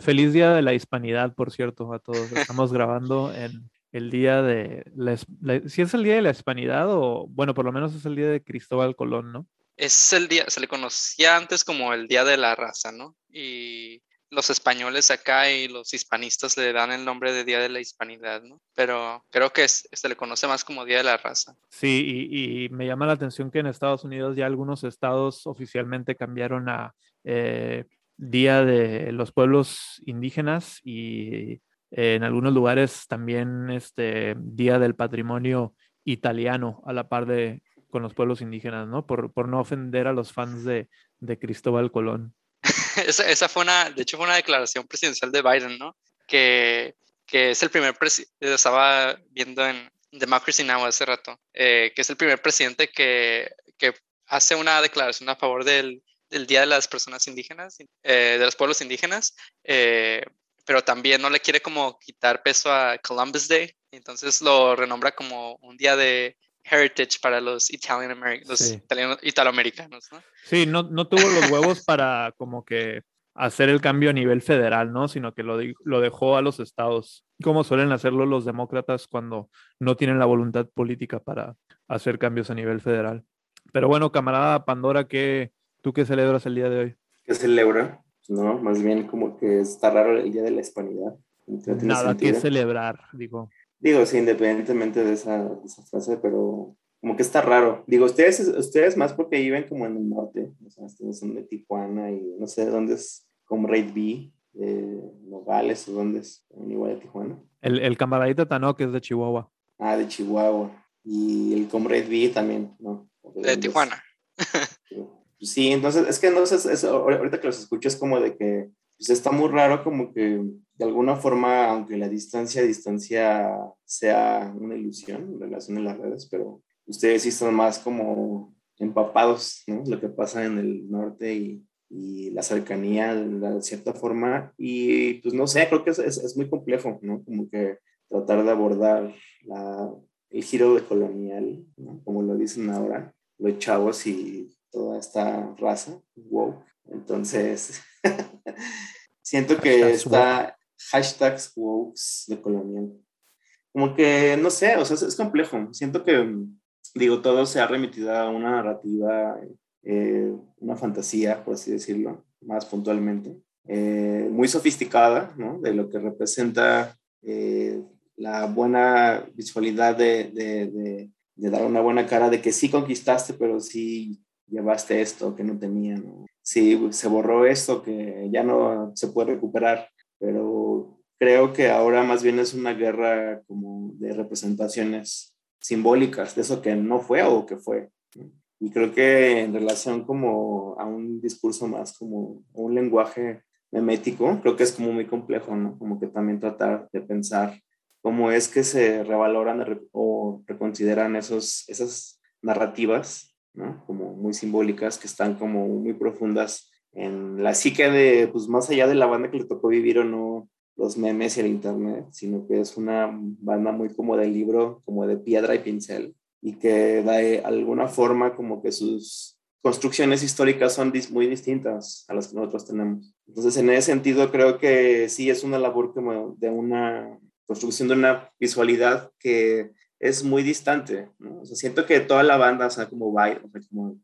Feliz Día de la Hispanidad, por cierto, a todos. Estamos grabando en el día de la, si es el día de la Hispanidad o bueno, por lo menos es el día de Cristóbal Colón, ¿no? Es el día, se le conocía antes como el Día de la Raza, ¿no? Y los españoles acá y los hispanistas le dan el nombre de Día de la Hispanidad, ¿no? Pero creo que se le conoce más como Día de la Raza. Sí, y, me llama la atención que en Estados Unidos ya algunos estados oficialmente cambiaron a eh, Día de los Pueblos Indígenas y eh, en algunos lugares también este Día del Patrimonio Italiano a la par de con los pueblos indígenas, ¿no? Por, por no ofender a los fans de, de Cristóbal Colón. esa, esa, fue una, de hecho fue una declaración presidencial de Biden, ¿no? Que, que es el primer presidente, estaba viendo en Democracy Now! hace rato, eh, que es el primer presidente que, que hace una declaración a favor del, del Día de las Personas Indígenas, eh, de los pueblos indígenas, eh, pero también no le quiere como quitar peso a Columbus Day, entonces lo renombra como un día de heritage para los, Italian los italoamericanos, ¿no? Sí, no, no tuvo los huevos para como que hacer el cambio a nivel federal, ¿no? Sino que lo, lo dejó a los estados, como suelen hacerlo los demócratas cuando no tienen la voluntad política para hacer cambios a nivel federal. Pero bueno, camarada Pandora, ¿qué, ¿tú qué celebras el día de hoy? ¿Qué celebra? No, más bien como que está raro el día de la hispanidad. Nada que celebrar, digo. Digo, sí, independientemente de esa, esa, frase, pero como que está raro. Digo, ustedes, ustedes más porque viven como en el norte, o sea, ustedes son de Tijuana y no sé dónde es, como Raid B, de Nogales o dónde es, igual de Tijuana. El, el camaradita Tano, que es de Chihuahua. Ah, de Chihuahua. Y el Comrade B también, ¿no? De, Tijuana. Sí, entonces es que no sé, ahorita que los escucho es como de que pues está muy raro como que de alguna forma, aunque la distancia, distancia sea una ilusión en relación a las redes, pero ustedes sí están más como empapados, ¿no? Lo que pasa en el norte y, y la cercanía de cierta forma. Y pues no sé, creo que es, es, muy complejo, ¿no? Como que tratar de abordar la, el giro de colonial, ¿no? Como lo dicen ahora los chavos y toda esta raza, woke. Entonces, siento que está hashtags woke de colonial. Como que, no sé, o sea, es, complejo. Siento que, digo, todo se ha remitido a una narrativa, eh, una fantasía, por así decirlo, más puntualmente, eh, muy sofisticada, ¿no? De lo que representa eh, la buena visualidad de, de, de, de, dar una buena cara de que sí conquistaste, pero sí llevaste esto que no tenía, ¿no? Sí, se borró esto que ya no se puede recuperar, pero creo que ahora más bien es una guerra como de representaciones simbólicas de eso que no fue o que fue. Y creo que en relación como a un discurso más como un lenguaje memético, creo que es como muy complejo, ¿no? Como que también tratar de pensar cómo es que se revaloran o reconsideran esos, esas narrativas ¿no? Como muy simbólicas, que están como muy profundas en la psique de, pues más allá de la banda que le tocó vivir o no los memes y el internet, sino que es una banda muy como de libro, como de piedra y pincel, y que de alguna forma como que sus construcciones históricas son muy distintas a las que nosotros tenemos. Entonces, en ese sentido, creo que sí es una labor como de una construcción de una visualidad que es muy distante, ¿no? O sea, siento que toda la banda, o sea, como Biden, o sea, como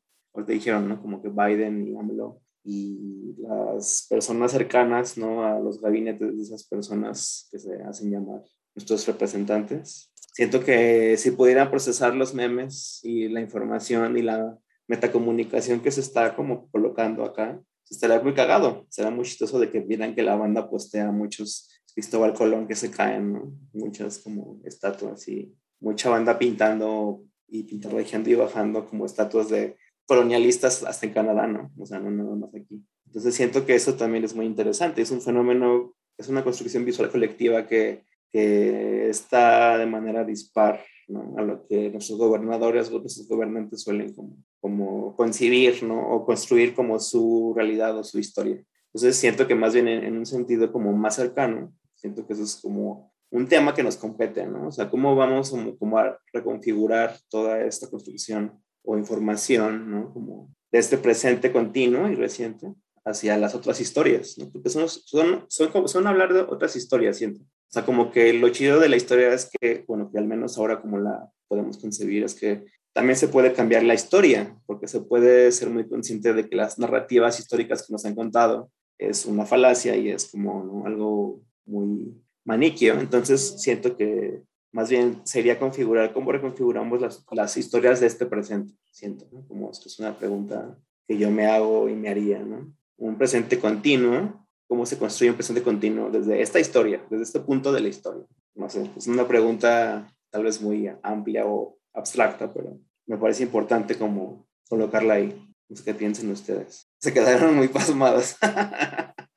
te dijeron, ¿no? Como que Biden y AMLO y las personas cercanas, ¿no? A los gabinetes de esas personas que se hacen llamar nuestros representantes. Siento que si pudieran procesar los memes y la información y la metacomunicación que se está como colocando acá, estaría muy cagado. Será muy chistoso de que vieran que la banda postea muchos Cristóbal Colón que se caen, ¿no? Muchas como estatuas y mucha banda pintando y pintarrajeando y bajando como estatuas de colonialistas hasta en Canadá, ¿no? O sea, no nada más aquí. Entonces siento que eso también es muy interesante. Es un fenómeno, es una construcción visual colectiva que, que está de manera dispar ¿no? a lo que nuestros gobernadores, nuestros gobernantes suelen como, como concebir, ¿no? O construir como su realidad o su historia. Entonces siento que más bien en, en un sentido como más cercano, siento que eso es como un tema que nos compete, ¿no? O sea, cómo vamos como, a reconfigurar toda esta construcción o información, ¿no? Como de este presente continuo y reciente hacia las otras historias, ¿no? Porque son, son, son, son hablar de otras historias, siento. O sea, como que lo chido de la historia es que, bueno, que al menos ahora como la podemos concebir, es que también se puede cambiar la historia, porque se puede ser muy consciente de que las narrativas históricas que nos han contado es una falacia y es como algo muy maniquio. Entonces siento que más bien sería configurar cómo reconfiguramos las, historias de este presente. Siento, ¿no? como esto es una pregunta que yo me hago y me haría, ¿no? Un presente continuo, ¿cómo se construye un presente continuo desde esta historia, desde este punto de la historia? No sé, es una pregunta tal vez muy amplia o abstracta, pero me parece importante como colocarla ahí. No sé qué piensen ustedes. Se quedaron muy pasmados.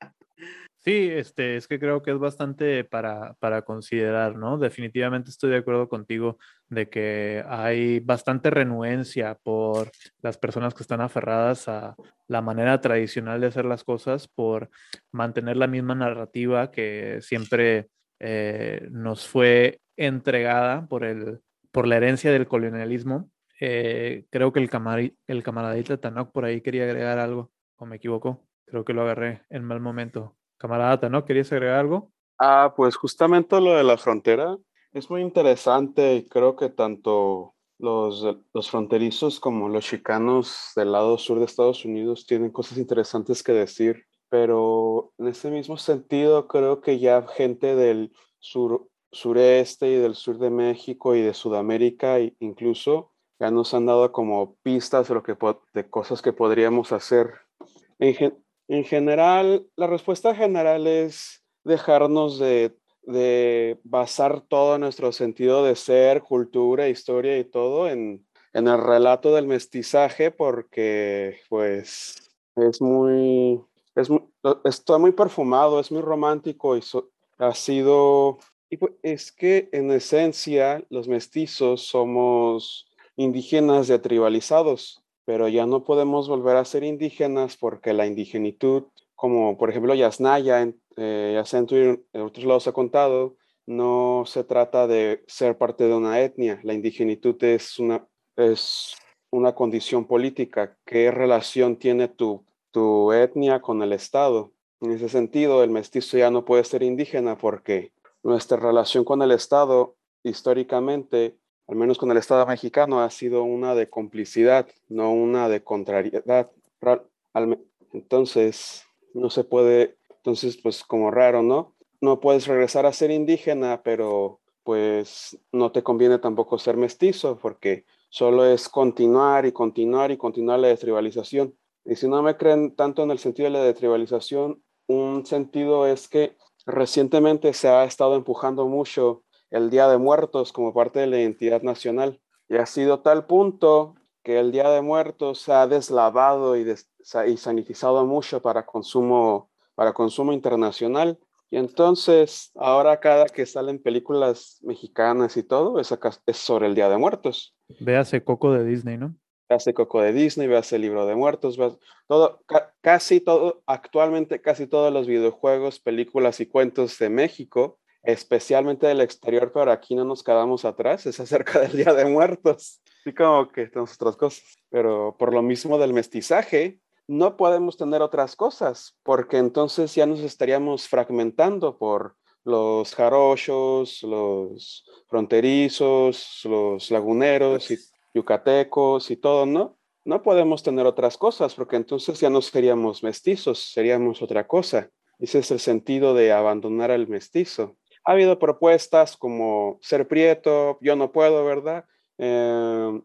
Sí, este, es que creo que es bastante para, para, considerar, ¿no? Definitivamente estoy de acuerdo contigo de que hay bastante renuencia por las personas que están aferradas a la manera tradicional de hacer las cosas, por mantener la misma narrativa que siempre eh, nos fue entregada por, el, por la herencia del colonialismo. Eh, creo que el, el camaradita Tanok por ahí quería agregar algo, o me equivoco. Creo que lo agarré en mal momento. Camarada, ¿no? ¿Querías agregar algo? Ah, pues justamente lo de la frontera es muy interesante y creo que tanto los, los fronterizos como los chicanos del lado sur de Estados Unidos tienen cosas interesantes que decir, pero en ese mismo sentido creo que ya gente del sur, sureste y del sur de México y de Sudamérica incluso ya nos han dado como pistas de, lo que, de cosas que podríamos hacer. En, en general, la respuesta general es dejarnos de, basar todo nuestro sentido de ser, cultura, historia y todo en, el relato del mestizaje porque pues es muy, es está muy perfumado, es muy romántico y ha sido, y pues, es que en esencia los mestizos somos indígenas de tribalizados pero ya no podemos volver a ser indígenas porque la indigenitud, como por ejemplo Yasnaya, eh, ya en otros lados ha contado, no se trata de ser parte de una etnia, la indigenitud es una, es una condición política. ¿Qué relación tiene tu, tu etnia con el Estado? En ese sentido, el mestizo ya no puede ser indígena porque nuestra relación con el Estado históricamente al menos con el Estado mexicano, ha sido una de complicidad, no una de contrariedad. Entonces, no se puede, entonces, pues como raro, ¿no? No puedes regresar a ser indígena, pero pues no te conviene tampoco ser mestizo, porque solo es continuar y continuar y continuar la destribalización. Y si no me creen tanto en el sentido de la destribalización, un sentido es que recientemente se ha estado empujando mucho el Día de Muertos como parte de la identidad nacional. Y ha sido tal punto que el Día de Muertos se ha deslavado y, y sanitizado mucho para consumo, para consumo internacional. Y entonces, ahora cada que salen películas mexicanas y todo, es, es sobre el Día de Muertos. Véase Coco de Disney, ¿no? Véase Coco de Disney, véase el Libro de Muertos, todo, casi todo, actualmente casi todos los videojuegos, películas y cuentos de México especialmente del exterior, pero aquí no nos quedamos atrás, es acerca del Día de Muertos. Sí, como que tenemos otras cosas. Pero por lo mismo del mestizaje, no podemos tener otras cosas, porque entonces ya nos estaríamos fragmentando por los jarochos, los fronterizos, los laguneros y yucatecos y todo, ¿no? No podemos tener otras cosas, porque entonces ya no seríamos mestizos, seríamos otra cosa. Ese es el sentido de abandonar al mestizo. Ha habido propuestas como ser prieto, yo no puedo, ¿verdad? Em,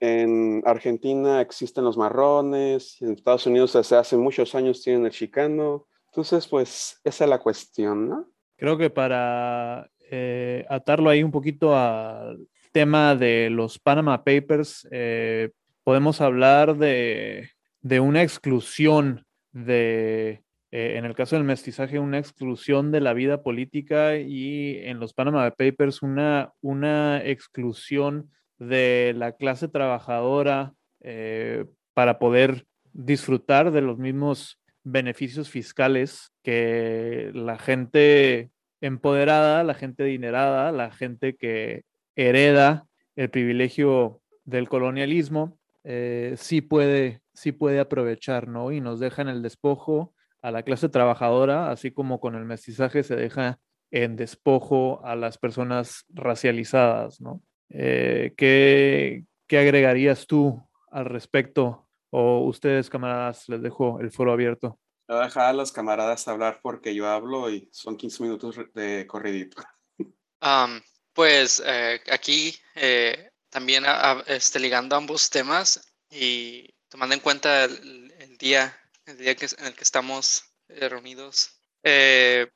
en Argentina existen los marrones, en Estados Unidos desde hace muchos años tienen el chicano. Entonces, pues esa es la cuestión, ¿no? Creo que para eh, atarlo ahí un poquito al tema de los Panama Papers, eh, podemos hablar de, de una exclusión de eh, en el caso del mestizaje, una exclusión de la vida política y en los Panama Papers una, una exclusión de la clase trabajadora eh, para poder disfrutar de los mismos beneficios fiscales que la gente empoderada, la gente adinerada, la gente que hereda el privilegio del colonialismo, eh, sí, puede, sí puede aprovechar, ¿no? Y nos deja en el despojo a la clase trabajadora, así como con el mestizaje se deja en despojo a las personas racializadas, ¿no? Eh, ¿qué, ¿Qué agregarías tú al respecto? O ustedes, camaradas, les dejo el foro abierto. Voy a dejar a los camaradas hablar porque yo hablo y son 15 minutos de corridito. pues eh, aquí eh, también este, ligando ambos temas y tomando en cuenta el, día, el día que, en el que estamos eh, reunidos, que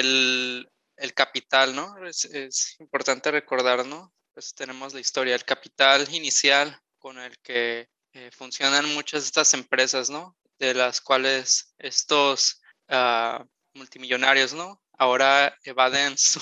el, el, capital, ¿no? Es, es, importante recordar, ¿no? Pues tenemos la historia, el capital inicial con el que funcionan muchas de estas empresas, ¿no? de las cuales estos ah, multimillonarios, ¿no? Ahora evaden su,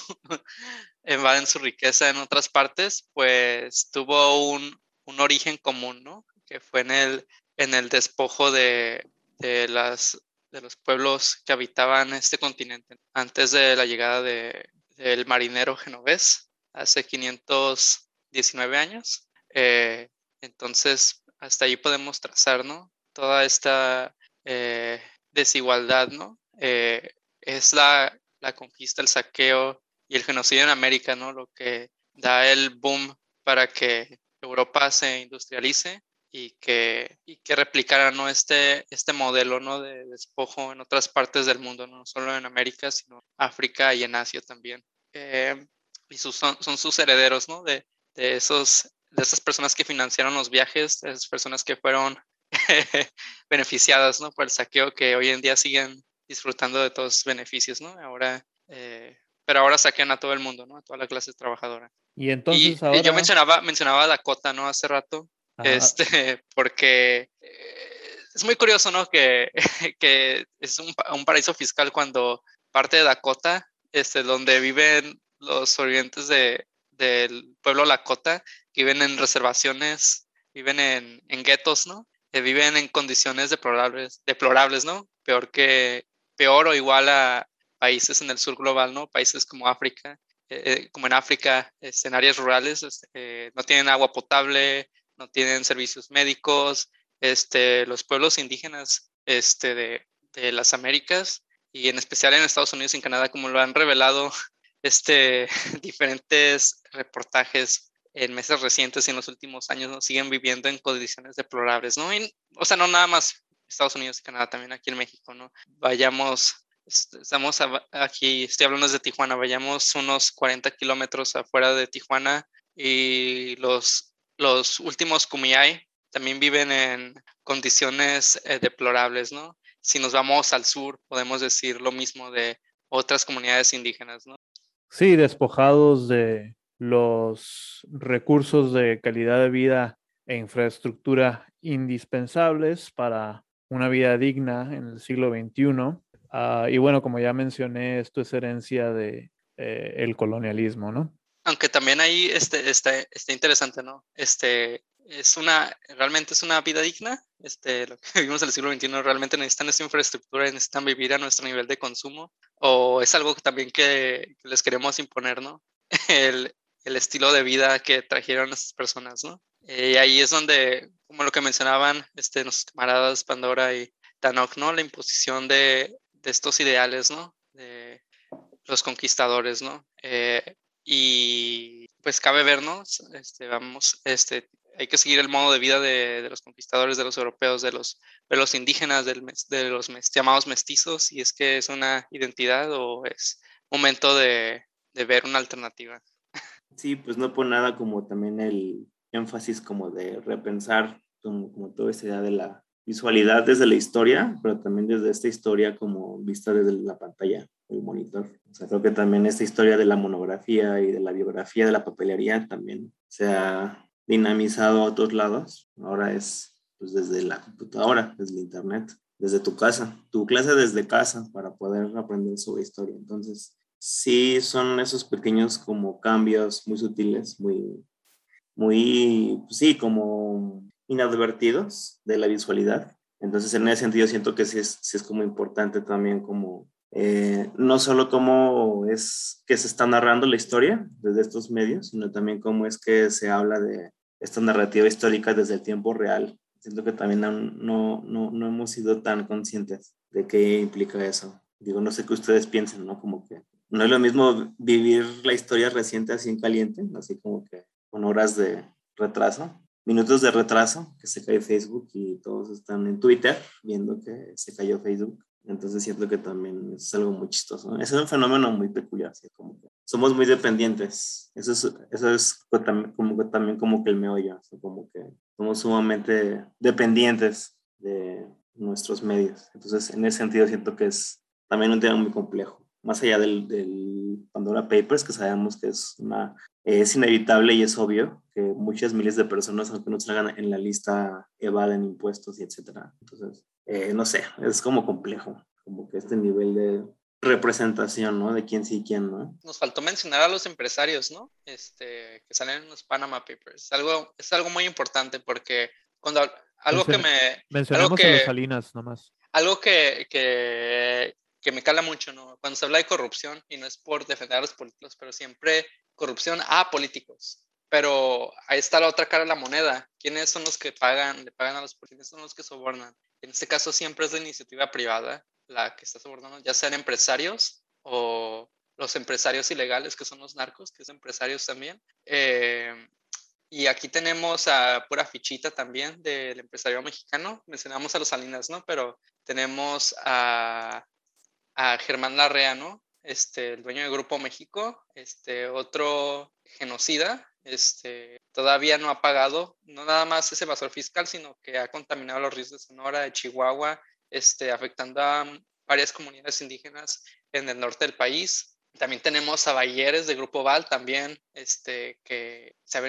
evaden su riqueza en otras partes, pues tuvo un, un, origen común, ¿no? Que fue en el, en el despojo de, de, las, de los pueblos que habitaban este continente antes de la llegada de, del marinero genovés, hace 519 años. Eh, entonces, hasta ahí podemos trazar, toda esta eh, desigualdad, ¿no? Eh, es la, la, conquista, el saqueo y el genocidio en América, ¿no? Lo que da el boom para que Europa se industrialice y que, y que replicara, ¿no? Este, este modelo, ¿no? De despojo en otras partes del mundo, no solo en América, sino África y en Asia también. Eh, y sus, son, son, sus herederos, ¿no? De, de, esos, de esas personas que financiaron los viajes, de esas personas que fueron beneficiadas ¿no? por el saqueo que hoy en día siguen disfrutando de todos los beneficios, ¿no? Ahora, eh, pero ahora saquean a todo el mundo, ¿no? A toda la clase trabajadora. Y entonces ahora... yo mencionaba, mencionaba a Dakota, ¿no? Hace rato, este, porque eh, es muy curioso, ¿no? Que, que es un, un, paraíso fiscal cuando parte de Dakota, este, donde viven los sobrevivientes de, del pueblo Lakota, que viven en reservaciones, viven en, en guetos, ¿no? viven en condiciones deplorables, deplorables, ¿no? Peor que, peor o igual a países en el sur global, ¿no? Países como África, eh, eh, como en África, en áreas rurales, este, no tienen agua potable, no tienen servicios médicos, este, los pueblos indígenas este, de, de las Américas y en especial en Estados Unidos y en Canadá, como lo han revelado este, diferentes reportajes en meses recientes y en los últimos años ¿no? siguen viviendo en condiciones deplorables, ¿no? o sea, no nada más Estados Unidos y Canadá, también aquí en México, ¿no? Vayamos, estamos aquí, estoy hablando desde Tijuana, vayamos unos 40 kilómetros afuera de Tijuana y los, los últimos Kumiai también viven en condiciones eh, deplorables, ¿no? Si nos vamos al sur, podemos decir lo mismo de otras comunidades indígenas, ¿no? Sí, despojados de los recursos de calidad de vida e infraestructura indispensables para una vida digna en el siglo XXI. Ah, y bueno, como ya mencioné, esto es herencia de eh, el colonialismo, ¿no? Aunque también ahí este, está, está interesante, ¿no? Este, es una, realmente es una vida digna. Este, lo que vivimos en el siglo XXI, realmente necesitan esa infraestructura, necesitan vivir a nuestro nivel de consumo, o es algo también que, les queremos imponer, ¿no? El, el estilo de vida que trajeron esas personas, ¿no? Eh, y ahí es donde, como lo que mencionaban este, los camaradas Pandora y Tanok, ¿no? La imposición de, de estos ideales, ¿no? De los conquistadores, ¿no? Eh, y pues cabe vernos, este, vamos, este, hay que seguir el modo de vida de, de los conquistadores, de los europeos, de los, de los indígenas, del, de los llamados mestizos, y es que es una identidad o es momento de, de ver una alternativa. Sí, pues no por nada como también el énfasis como de repensar como, como toda esa idea de la visualidad desde la historia, pero también desde esta historia como vista desde la pantalla, el monitor. O sea, creo que también esta historia de la monografía y de la biografía de la papelería también se ha dinamizado a otros lados. Ahora es pues desde la computadora, desde internet, desde tu casa, tu clase desde casa para poder aprender sobre historia. Entonces, sí son esos pequeños como cambios muy sutiles, muy, muy, pues sí, como inadvertidos de la visualidad. Entonces, en ese sentido, siento que sí es, sí es como importante también como eh, no solo cómo es que se está narrando la historia desde estos medios, sino también cómo es que se habla de esta narrativa histórica desde el tiempo real. Siento que también no, no, no hemos sido tan conscientes de qué implica eso. Digo, no sé qué ustedes piensen, ¿no? Como que no es lo mismo vivir la historia reciente así en caliente, así como que con horas de retraso, minutos de retraso, que se cae Facebook y todos están en Twitter viendo que se cayó Facebook. Entonces siento que también es algo muy chistoso. Es un fenómeno muy peculiar, así como que somos muy dependientes. Eso es, eso es como que, también como que el meollo, como que somos sumamente dependientes de nuestros medios. Entonces en ese sentido siento que es también un tema muy complejo más allá del, del, Pandora Papers, que sabemos que es, una, es inevitable y es obvio que muchas miles de personas, aunque no salgan en la lista, evaden impuestos y etcétera. Entonces, eh, no sé, es como complejo, como que este nivel de representación, ¿no? De quién sí y quién no. Nos faltó mencionar a los empresarios, ¿no? Este, que salen en los Panama Papers. Algo, es algo muy importante porque cuando algo que me... Mencionamos a los Salinas nomás. Algo que, que, que me cala mucho, ¿no? Cuando se habla de corrupción, y no es por defender a los políticos, pero siempre corrupción a políticos. Pero ahí está la otra cara de la moneda. ¿Quiénes son los que pagan, le pagan a los políticos? ¿Quiénes son los que sobornan? En este caso siempre es de iniciativa privada la que está sobornando, ya sean empresarios o los empresarios ilegales, que son los narcos, que son empresarios también. Eh, y aquí tenemos a pura fichita también del empresario mexicano. Mencionamos a los Salinas, ¿no? Pero tenemos a a Germán Larrea, ¿no? Este, el dueño de Grupo México, este, otro genocida, este, todavía no ha pagado, no nada más ese evasor fiscal, sino que ha contaminado los ríos de Sonora, de Chihuahua, este, afectando a varias comunidades indígenas en el norte del país. También tenemos a Bayeres de Grupo Val también, este, que se ha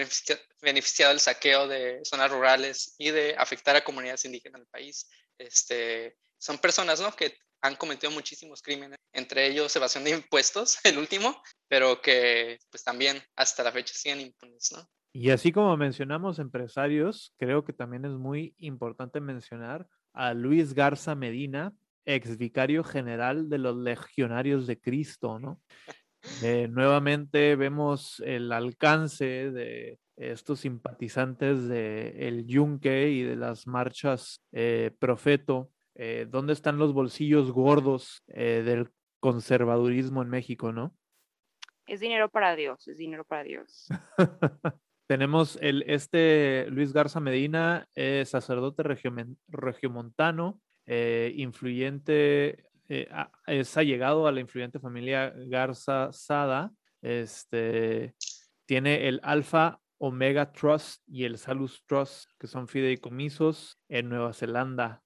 beneficiado del saqueo de zonas rurales y de afectar a comunidades indígenas del país. Este, son personas ¿no? que han cometido muchísimos crímenes, entre ellos evasión de impuestos, el último, pero que pues también hasta la fecha siguen impunes, ¿no? Y así como mencionamos empresarios, creo que también es muy importante mencionar a Luis Garza Medina, ex vicario general de los Legionarios de Cristo, ¿no? Eh, nuevamente vemos el alcance de estos simpatizantes de el Yunque y de las marchas eh, Profeto eh, dónde están los bolsillos gordos eh, del conservadurismo en México, ¿no? Es dinero para Dios, es dinero para Dios. Tenemos el, este Luis Garza Medina, sacerdote regiomontano, eh, influyente, es allegado a la influyente familia Garza Sada. Este, tiene el Alpha Omega Trust y el Salus Trust, que son fideicomisos en Nueva Zelanda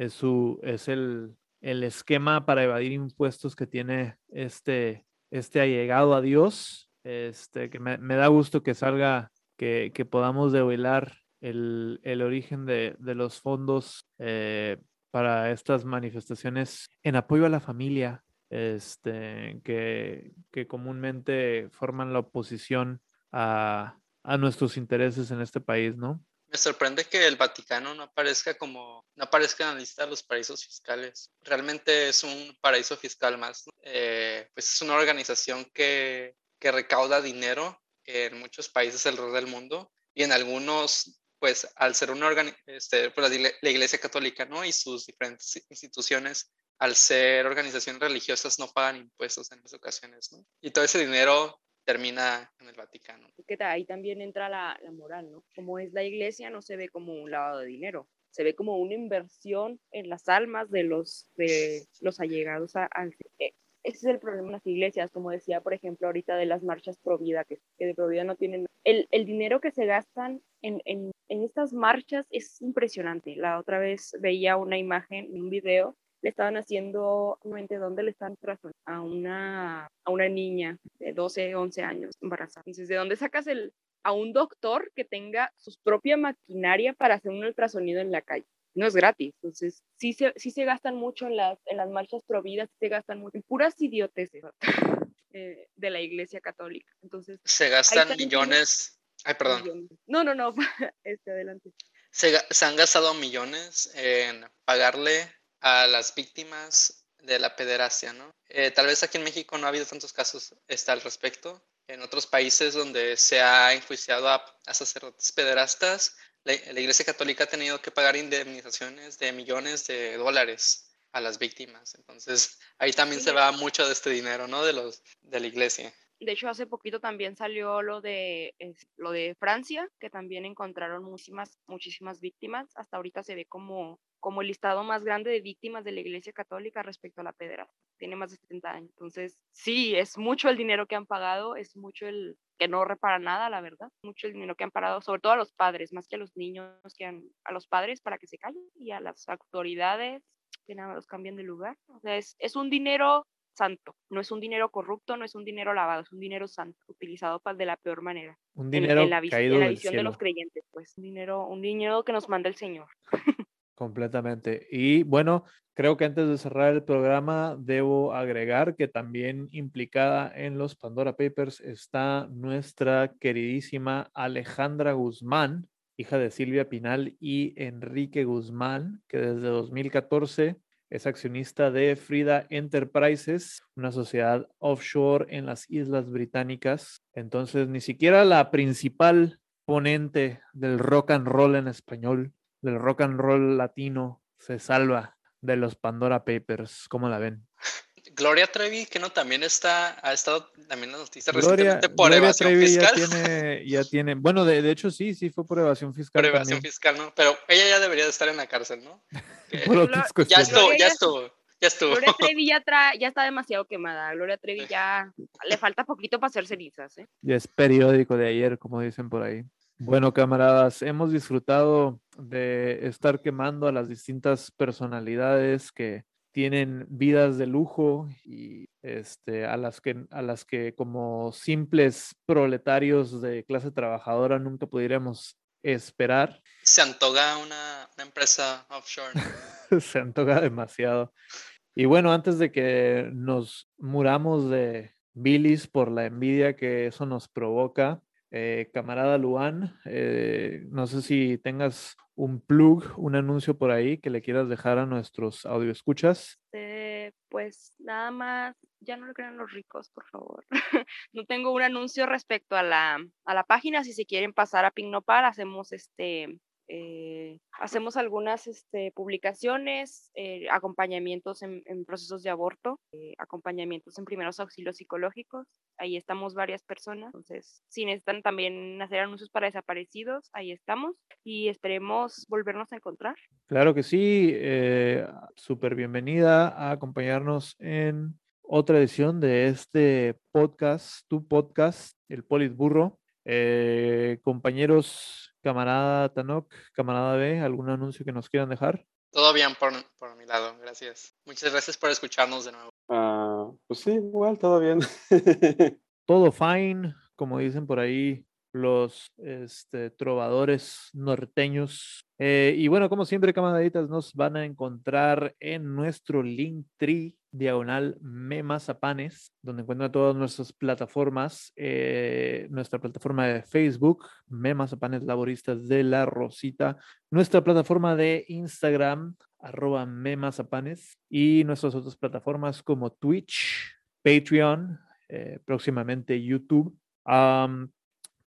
es, su, es el, esquema para evadir impuestos que tiene este, este allegado a Dios. Este, que me, da gusto que salga, que, podamos develar el, origen de, los fondos eh, para estas manifestaciones en apoyo a la familia, este, que, que comúnmente forman la oposición a, a nuestros intereses en este país, ¿no? Me sorprende que el Vaticano no aparezca como, no aparezca en la lista de los paraísos fiscales. Realmente es un paraíso fiscal más. Eh, pues es una organización que, que recauda dinero en muchos países alrededor del mundo y en algunos, pues al ser una este, pues, la Iglesia Católica, ¿no? Y sus diferentes instituciones, al ser organizaciones religiosas, no pagan impuestos en muchas ocasiones, ¿no? Y todo ese dinero termina en el Vaticano. Que ahí también entra la, la, moral, ¿no? Como es la iglesia, no se ve como un lavado de dinero, se ve como una inversión en las almas de los, de los allegados al... E, ese es el problema en las iglesias, como decía, por ejemplo, ahorita de las marchas pro vida, que, de pro vida no tienen... El, el dinero que se gastan en, en, en estas marchas es impresionante. La otra vez veía una imagen, un video le estaban haciendo, ¿dónde le están trazando? A una, a una niña de 12, 11 años embarazada. Entonces, ¿de dónde sacas el, a un doctor que tenga su propia maquinaria para hacer un ultrasonido en la calle? No es gratis. Entonces, sí se, sí se gastan mucho en las, en las marchas prohibidas, se gastan mucho en puras idioteces eh, de la iglesia católica. Entonces, se gastan millones. Ay, perdón. No, no, no, este, adelante. Se, se, han gastado millones en pagarle a las víctimas de la pederastia, ¿no? Eh, tal vez aquí en México no ha habido tantos casos está al respecto. En otros países donde se ha enjuiciado a, sacerdotes pederastas, la, Iglesia Católica ha tenido que pagar indemnizaciones de millones de dólares a las víctimas. Entonces, ahí también se va mucho de este dinero, ¿no? De los de la Iglesia. De hecho, hace poquito también salió lo de lo de Francia, que también encontraron muchísimas muchísimas víctimas. Hasta ahorita se ve como como el listado más grande de víctimas de la Iglesia Católica respecto a la pederastia. Tiene más de 70 años. Entonces, sí, es mucho el dinero que han pagado, es mucho el que no repara nada, la verdad. Mucho el dinero que han pagado, sobre todo a los padres, más que a los niños, que a los padres para que se callen y a las autoridades que nada los cambien de lugar. O sea, es, es un dinero santo, no es un dinero corrupto, no es un dinero lavado, es un dinero santo, utilizado para de la peor manera. Un dinero en, la, caído en la del visión de los creyentes, pues un dinero, un dinero que nos manda el Señor. Completamente. Y bueno, creo que antes de cerrar el programa, debo agregar que también implicada en los Pandora Papers está nuestra queridísima Alejandra Guzmán, hija de Silvia Pinal y Enrique Guzmán, que desde 2014 es accionista de Frida Enterprises, una sociedad offshore en las Islas Británicas. Entonces, ni siquiera la principal ponente del rock and roll en español del rock and roll latino se salva de los Pandora Papers. ¿Cómo la ven? Gloria Trevi, que no también está, ha estado también en las noticias Gloria, recientemente por Gloria evasión Trevi fiscal. Ya tiene, ya tiene, bueno, de, de, hecho sí, sí fue por evasión fiscal. Por evasión también. fiscal, ¿no? Pero ella ya debería de estar en la cárcel, ¿no? ya estuvo, ya- estuvo, ya estuvo. Gloria Trevi ya, tra- ya está demasiado quemada. Gloria Trevi ya le falta poquito para hacer cenizas, ¿eh? Ya es periódico de ayer, como dicen por ahí. Bueno, camaradas, hemos disfrutado de estar quemando a las distintas personalidades que tienen vidas de lujo y este, a, las que, a las que como simples proletarios de clase trabajadora nunca pudiéramos esperar. Se antoja una, una empresa offshore. ¿no? Se antoja demasiado. Y bueno, antes de que nos muramos de bilis por la envidia que eso nos provoca, eh, camarada Luan, eh, no sé si tengas un plug, un anuncio por ahí que le quieras dejar a nuestros audioescuchas. Eh, pues nada más, ya no le crean los ricos, por favor. no tengo un anuncio respecto a la, a la página. Si se quieren pasar a Pink Nopal, hacemos este. Eh, hacemos algunas este, publicaciones, eh, acompañamientos en, procesos de aborto, eh, acompañamientos en primeros auxilios psicológicos. Ahí estamos varias personas. Entonces, si necesitan también hacer anuncios para desaparecidos, ahí estamos y esperemos volvernos a encontrar. Claro que sí, súper bienvenida a acompañarnos en otra edición de este podcast, tu podcast, el Politburro. Compañeros, camarada Tanok, camarada B, ¿algún anuncio que nos quieran dejar? Todo bien por, por mi lado, gracias. Muchas gracias por escucharnos de nuevo. Ah, pues sí, igual, todo bien. Todo fine, como dicen por ahí los este, trovadores norteños. Eh, y bueno, como siempre, camaraditas, nos van a encontrar en nuestro link tree diagonal memazapanes, donde encuentran todas nuestras plataformas, eh, nuestra plataforma de Facebook, Memazapanes Laboristas de la Rosita, nuestra plataforma de Instagram, arroba memazapanes, y nuestras otras plataformas como Twitch, Patreon, eh, próximamente YouTube.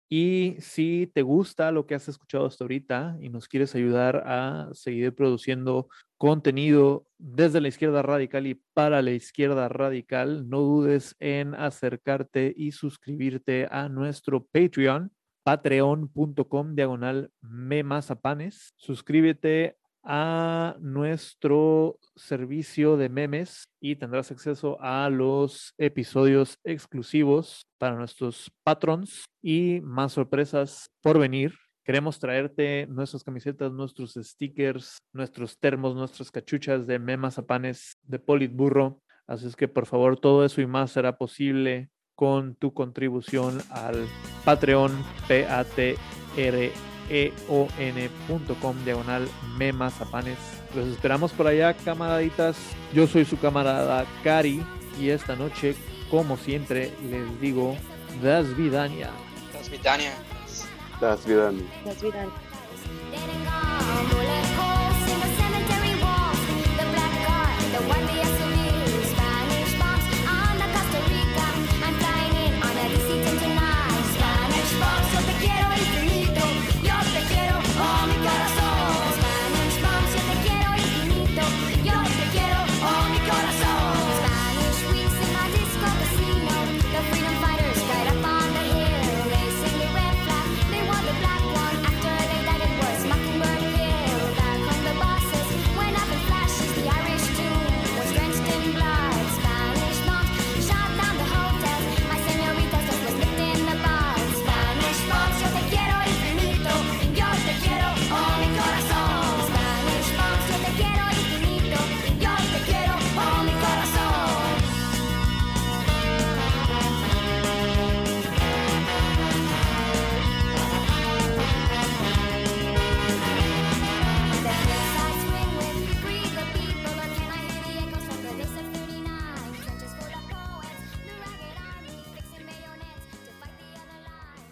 Y si te gusta lo que has escuchado hasta ahorita y nos quieres ayudar a seguir produciendo contenido desde la izquierda radical y para la izquierda radical, no dudes en acercarte y suscribirte a nuestro Patreon, patreon.com diagonal memazapanes. Suscríbete a nuestro servicio de memes y tendrás acceso a los episodios exclusivos para nuestros patrons y más sorpresas por venir. Queremos traerte nuestras camisetas, nuestros stickers, nuestros termos, nuestras cachuchas de memas a panes de Politburro. Así es que por favor todo eso y más será posible con tu contribución al Patreon P-A-T-R eon.com diagonal memazapanes. Los esperamos por allá, camaraditas. Yo soy su camarada Cari y esta noche, como siempre, les digo, das vidania. Das vidania. Das vidania. Das.